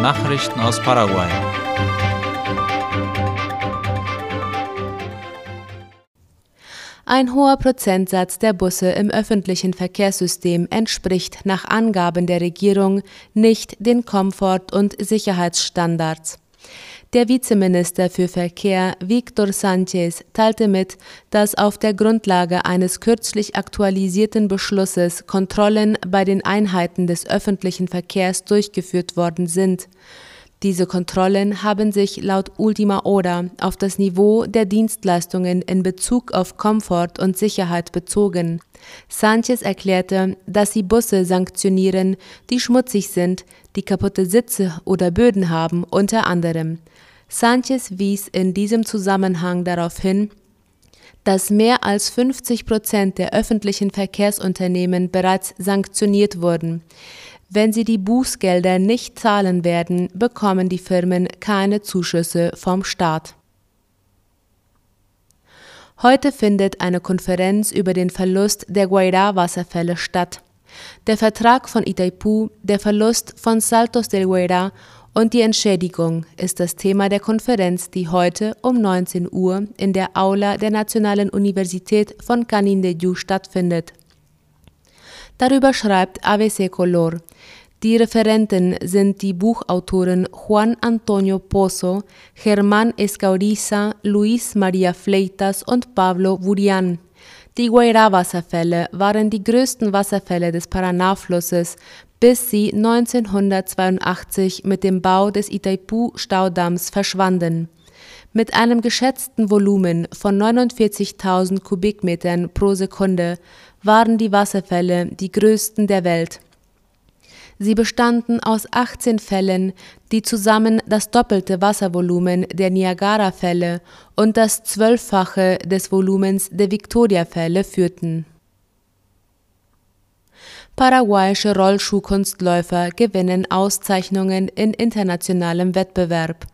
Nachrichten aus Paraguay. Ein hoher Prozentsatz der Busse im öffentlichen Verkehrssystem entspricht nach Angaben der Regierung nicht den Komfort- und Sicherheitsstandards. Der Vizeminister für Verkehr Victor Sanchez teilte mit, dass auf der Grundlage eines kürzlich aktualisierten Beschlusses Kontrollen bei den Einheiten des öffentlichen Verkehrs durchgeführt worden sind. Diese Kontrollen haben sich laut Ultima Hora auf das Niveau der Dienstleistungen in Bezug auf Komfort und Sicherheit bezogen. Sanchez erklärte, dass sie Busse sanktionieren, die schmutzig sind, die kaputte Sitze oder Böden haben, unter anderem. Sanchez wies in diesem Zusammenhang darauf hin, dass mehr als 50 Prozent der öffentlichen Verkehrsunternehmen bereits sanktioniert wurden. Wenn sie die Bußgelder nicht zahlen werden, bekommen die Firmen keine Zuschüsse vom Staat. Heute findet eine Konferenz über den Verlust der Guairá-Wasserfälle statt. Der Vertrag von Itaipu, der Verlust von Saltos del Guairá und die Entschädigung ist das Thema der Konferenz, die heute um 19 Uhr in der Aula der Nationalen Universität von Canindeyú stattfindet. Darüber schreibt ABC Color. Die Referenten sind die Buchautoren Juan Antonio Pozo, Germán Escauriza, Luis María Fleitas und Pablo Burian. Die Guairá-Wasserfälle waren die größten Wasserfälle des Paraná-Flusses, bis sie 1982 mit dem Bau des Itaipu-Staudamms verschwanden. Mit einem geschätzten Volumen von 49.000 Kubikmetern pro Sekunde waren die Wasserfälle die größten der Welt. Sie bestanden aus 18 Fällen, die zusammen das doppelte Wasservolumen der Niagara-Fälle und das Zwölffache des Volumens der Victoria-Fälle führten. Paraguayische Rollschuhkunstläufer gewinnen Auszeichnungen in internationalem Wettbewerb.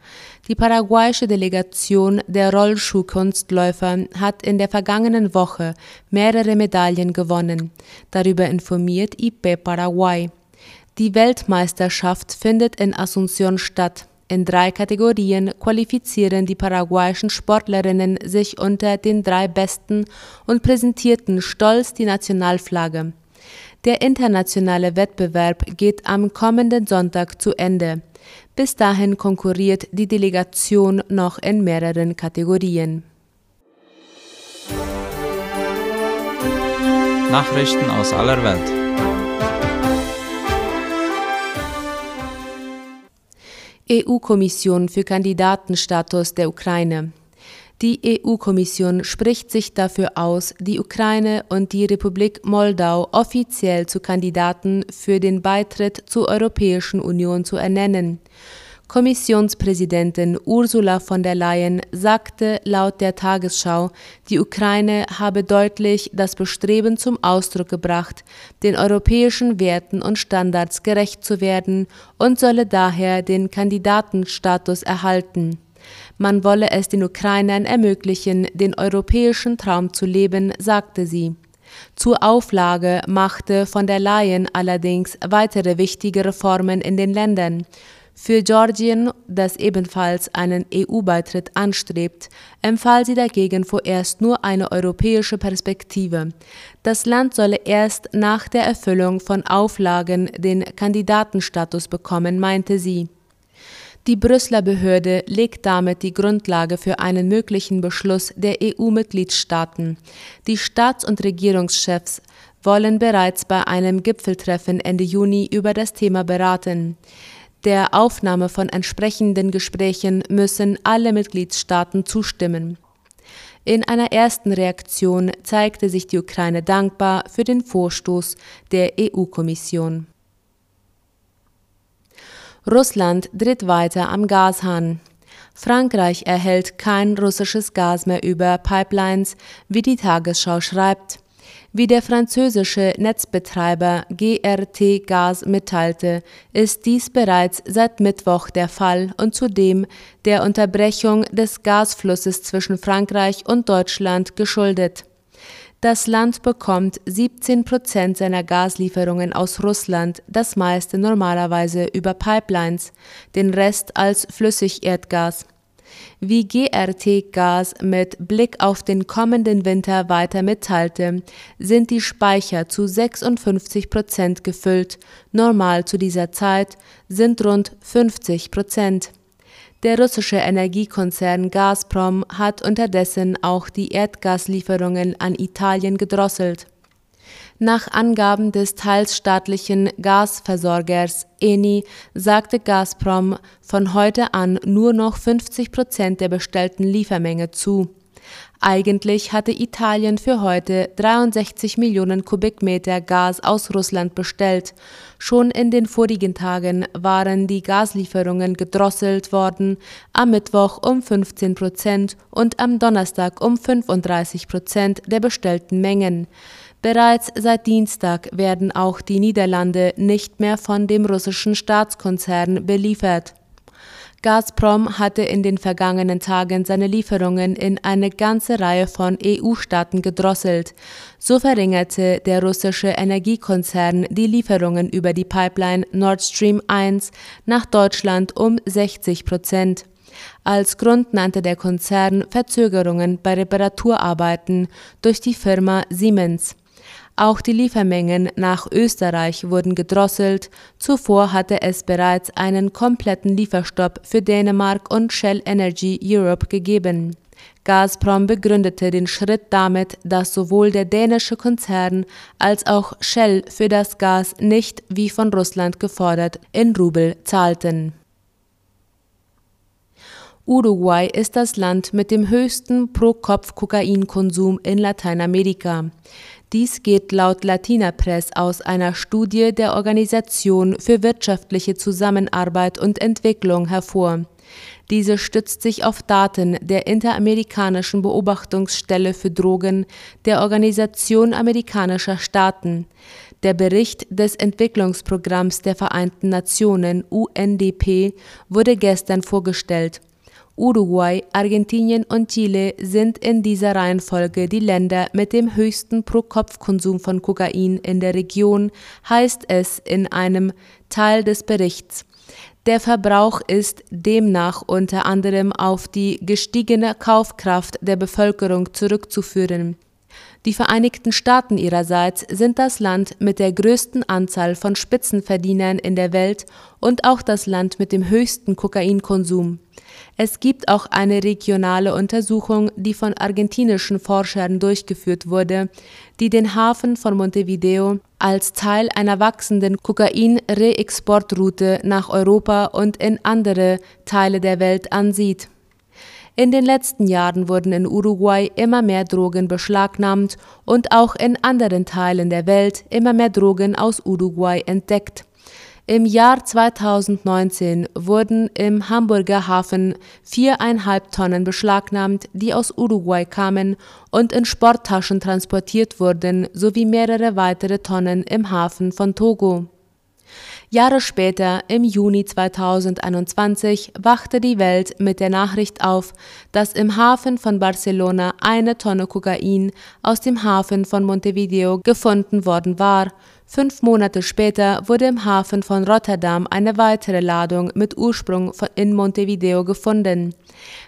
Die paraguayische Delegation der Rollschuhkunstläufer hat in der vergangenen Woche mehrere Medaillen gewonnen. Darüber informiert IP Paraguay. Die Weltmeisterschaft findet in Asunción statt. In drei Kategorien qualifizieren die paraguayischen Sportlerinnen sich unter den drei Besten und präsentierten stolz die Nationalflagge. Der internationale Wettbewerb geht am kommenden Sonntag zu Ende. Bis dahin konkurriert die Delegation noch in mehreren Kategorien. Nachrichten aus aller Welt. EU-Kommission für Kandidatenstatus der Ukraine. Die EU-Kommission spricht sich dafür aus, die Ukraine und die Republik Moldau offiziell zu Kandidaten für den Beitritt zur Europäischen Union zu ernennen. Kommissionspräsidentin Ursula von der Leyen sagte laut der Tagesschau, die Ukraine habe deutlich das Bestreben zum Ausdruck gebracht, den europäischen Werten und Standards gerecht zu werden und solle daher den Kandidatenstatus erhalten. Man wolle es den Ukrainern ermöglichen, den europäischen Traum zu leben, sagte sie. Zur Auflage machte von der Leyen allerdings weitere wichtige Reformen in den Ländern. Für Georgien, das ebenfalls einen EU-Beitritt anstrebt, empfahl sie dagegen vorerst nur eine europäische Perspektive. Das Land solle erst nach der Erfüllung von Auflagen den Kandidatenstatus bekommen, meinte sie. Die Brüsseler Behörde legt damit die Grundlage für einen möglichen Beschluss der EU-Mitgliedstaaten. Die Staats- und Regierungschefs wollen bereits bei einem Gipfeltreffen Ende Juni über das Thema beraten. Der Aufnahme von entsprechenden Gesprächen müssen alle Mitgliedstaaten zustimmen. In einer ersten Reaktion zeigte sich die Ukraine dankbar für den Vorstoß der EU-Kommission. Russland dreht weiter am Gashahn. Frankreich erhält kein russisches Gas mehr über Pipelines, wie die Tagesschau schreibt. Wie der französische Netzbetreiber GRT Gas mitteilte, ist dies bereits seit Mittwoch der Fall und zudem der Unterbrechung des Gasflusses zwischen Frankreich und Deutschland geschuldet. Das Land bekommt 17 Prozent seiner Gaslieferungen aus Russland, das meiste normalerweise über Pipelines, den Rest als Flüssigerdgas. Wie GRT Gas mit Blick auf den kommenden Winter weiter mitteilte, sind die Speicher zu 56 Prozent gefüllt, normal zu dieser Zeit sind rund 50 Prozent. Der russische Energiekonzern Gazprom hat unterdessen auch die Erdgaslieferungen an Italien gedrosselt. Nach Angaben des teils staatlichen Gasversorgers Eni sagte Gazprom von heute an nur noch 50 Prozent der bestellten Liefermenge zu. Eigentlich hatte Italien für heute 63 Millionen Kubikmeter Gas aus Russland bestellt. Schon in den vorigen Tagen waren die Gaslieferungen gedrosselt worden, am Mittwoch um 15 Prozent und am Donnerstag um 35 Prozent der bestellten Mengen. Bereits seit Dienstag werden auch die Niederlande nicht mehr von dem russischen Staatskonzern beliefert. Gazprom hatte in den vergangenen Tagen seine Lieferungen in eine ganze Reihe von EU-Staaten gedrosselt. So verringerte der russische Energiekonzern die Lieferungen über die Pipeline Nord Stream 1 nach Deutschland um 60 Prozent. Als Grund nannte der Konzern Verzögerungen bei Reparaturarbeiten durch die Firma Siemens. Auch die Liefermengen nach Österreich wurden gedrosselt, zuvor hatte es bereits einen kompletten Lieferstopp für Dänemark und Shell Energy Europe gegeben. Gazprom begründete den Schritt damit, dass sowohl der dänische Konzern als auch Shell für das Gas nicht, wie von Russland gefordert, in Rubel zahlten. Uruguay ist das Land mit dem höchsten Pro-Kopf-Kokainkonsum in Lateinamerika. Dies geht laut Latina Press aus einer Studie der Organisation für wirtschaftliche Zusammenarbeit und Entwicklung hervor. Diese stützt sich auf Daten der Interamerikanischen Beobachtungsstelle für Drogen der Organisation amerikanischer Staaten. Der Bericht des Entwicklungsprogramms der Vereinten Nationen UNDP wurde gestern vorgestellt. Uruguay, Argentinien und Chile sind in dieser Reihenfolge die Länder mit dem höchsten Pro-Kopf-Konsum von Kokain in der Region, heißt es in einem Teil des Berichts. Der Verbrauch ist demnach unter anderem auf die gestiegene Kaufkraft der Bevölkerung zurückzuführen. Die Vereinigten Staaten ihrerseits sind das Land mit der größten Anzahl von Spitzenverdienern in der Welt und auch das Land mit dem höchsten Kokainkonsum. Es gibt auch eine regionale Untersuchung, die von argentinischen Forschern durchgeführt wurde, die den Hafen von Montevideo als Teil einer wachsenden Kokain-Reexportroute nach Europa und in andere Teile der Welt ansieht. In den letzten Jahren wurden in Uruguay immer mehr Drogen beschlagnahmt und auch in anderen Teilen der Welt immer mehr Drogen aus Uruguay entdeckt. Im Jahr 2019 wurden im Hamburger Hafen viereinhalb Tonnen beschlagnahmt, die aus Uruguay kamen und in Sporttaschen transportiert wurden, sowie mehrere weitere Tonnen im Hafen von Togo. Jahre später, im Juni 2021, wachte die Welt mit der Nachricht auf, dass im Hafen von Barcelona eine Tonne Kokain aus dem Hafen von Montevideo gefunden worden war. Fünf Monate später wurde im Hafen von Rotterdam eine weitere Ladung mit Ursprung in Montevideo gefunden.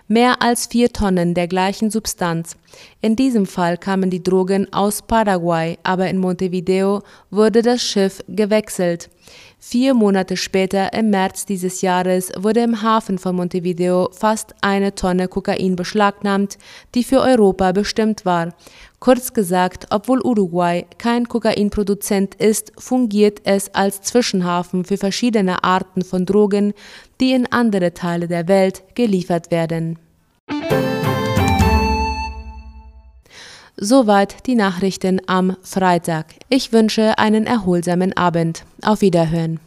Mehr als vier Tonnen der gleichen Substanz. In diesem Fall kamen die Drogen aus Paraguay, aber in Montevideo wurde das Schiff gewechselt. Vier Monate später, im März dieses Jahres, wurde im Hafen von Montevideo fast eine Tonne Kokain beschlagnahmt, die für Europa bestimmt war. Kurz gesagt, obwohl Uruguay kein Kokainproduzent ist, fungiert es als Zwischenhafen für verschiedene Arten von Drogen, die in andere Teile der Welt geliefert werden. Soweit die Nachrichten am Freitag. Ich wünsche einen erholsamen Abend. Auf Wiederhören.